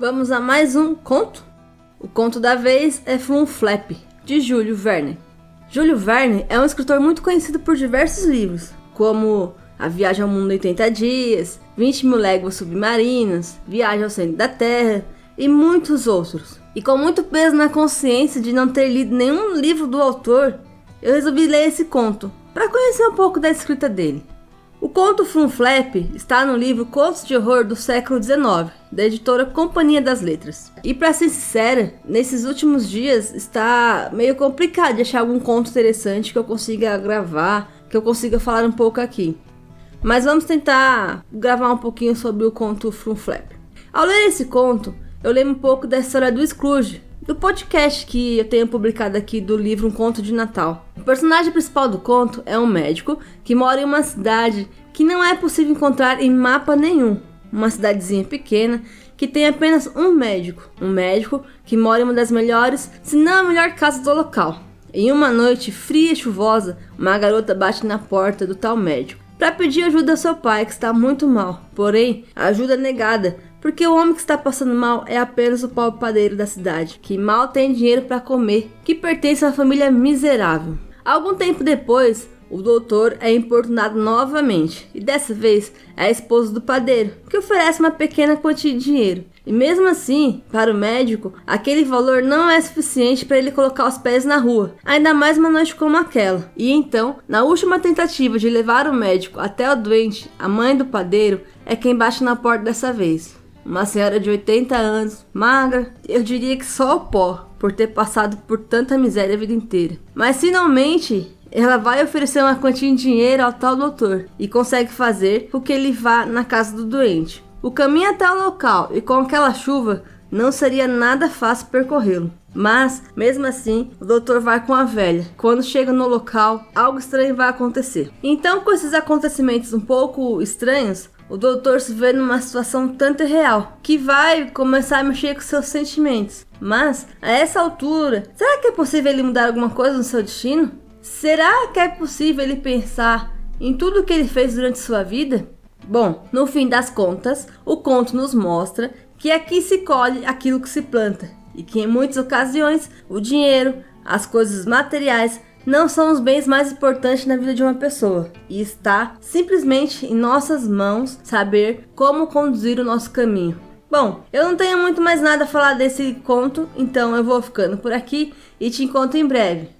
Vamos a mais um conto? O conto da vez é Flunflap, de Júlio Verne. Júlio Verne é um escritor muito conhecido por diversos livros, como A Viagem ao Mundo em 80 Dias, 20 Mil Léguas Submarinas, Viagem ao Centro da Terra e muitos outros. E com muito peso na consciência de não ter lido nenhum livro do autor, eu resolvi ler esse conto, para conhecer um pouco da escrita dele. O conto Flunflap está no livro Contos de Horror do século XIX, da editora Companhia das Letras. E para ser sincera, nesses últimos dias está meio complicado de achar algum conto interessante que eu consiga gravar, que eu consiga falar um pouco aqui. Mas vamos tentar gravar um pouquinho sobre o conto Flunflap. Ao ler esse conto, eu lembro um pouco da história do Scrooge, do podcast que eu tenho publicado aqui do livro Um Conto de Natal. O personagem principal do conto é um médico que mora em uma cidade que não é possível encontrar em mapa nenhum. Uma cidadezinha pequena que tem apenas um médico. Um médico que mora em uma das melhores, se não a melhor casa do local. Em uma noite fria e chuvosa, uma garota bate na porta do tal médico para pedir ajuda ao seu pai que está muito mal. Porém, ajuda é negada porque o homem que está passando mal é apenas o pobre padeiro da cidade, que mal tem dinheiro para comer, que pertence a uma família miserável. Algum tempo depois, o doutor é importunado novamente, e dessa vez é a esposa do padeiro, que oferece uma pequena quantia de dinheiro. E mesmo assim, para o médico, aquele valor não é suficiente para ele colocar os pés na rua, ainda mais uma noite como aquela. E então, na última tentativa de levar o médico até o doente, a mãe do padeiro é quem bate na porta dessa vez. Uma senhora de 80 anos, magra, eu diria que só o pó, por ter passado por tanta miséria a vida inteira. Mas finalmente ela vai oferecer uma quantia de dinheiro ao tal doutor e consegue fazer com que ele vá na casa do doente. O caminho até o local e com aquela chuva não seria nada fácil percorrê-lo. Mas, mesmo assim, o doutor vai com a velha. Quando chega no local, algo estranho vai acontecer. Então, com esses acontecimentos um pouco estranhos, o doutor se vê numa situação tanto real que vai começar a mexer com seus sentimentos. Mas, a essa altura, será que é possível ele mudar alguma coisa no seu destino? Será que é possível ele pensar em tudo que ele fez durante sua vida? Bom, no fim das contas, o conto nos mostra que aqui se colhe aquilo que se planta e que em muitas ocasiões o dinheiro, as coisas materiais não são os bens mais importantes na vida de uma pessoa e está simplesmente em nossas mãos saber como conduzir o nosso caminho. Bom, eu não tenho muito mais nada a falar desse conto, então eu vou ficando por aqui e te encontro em breve.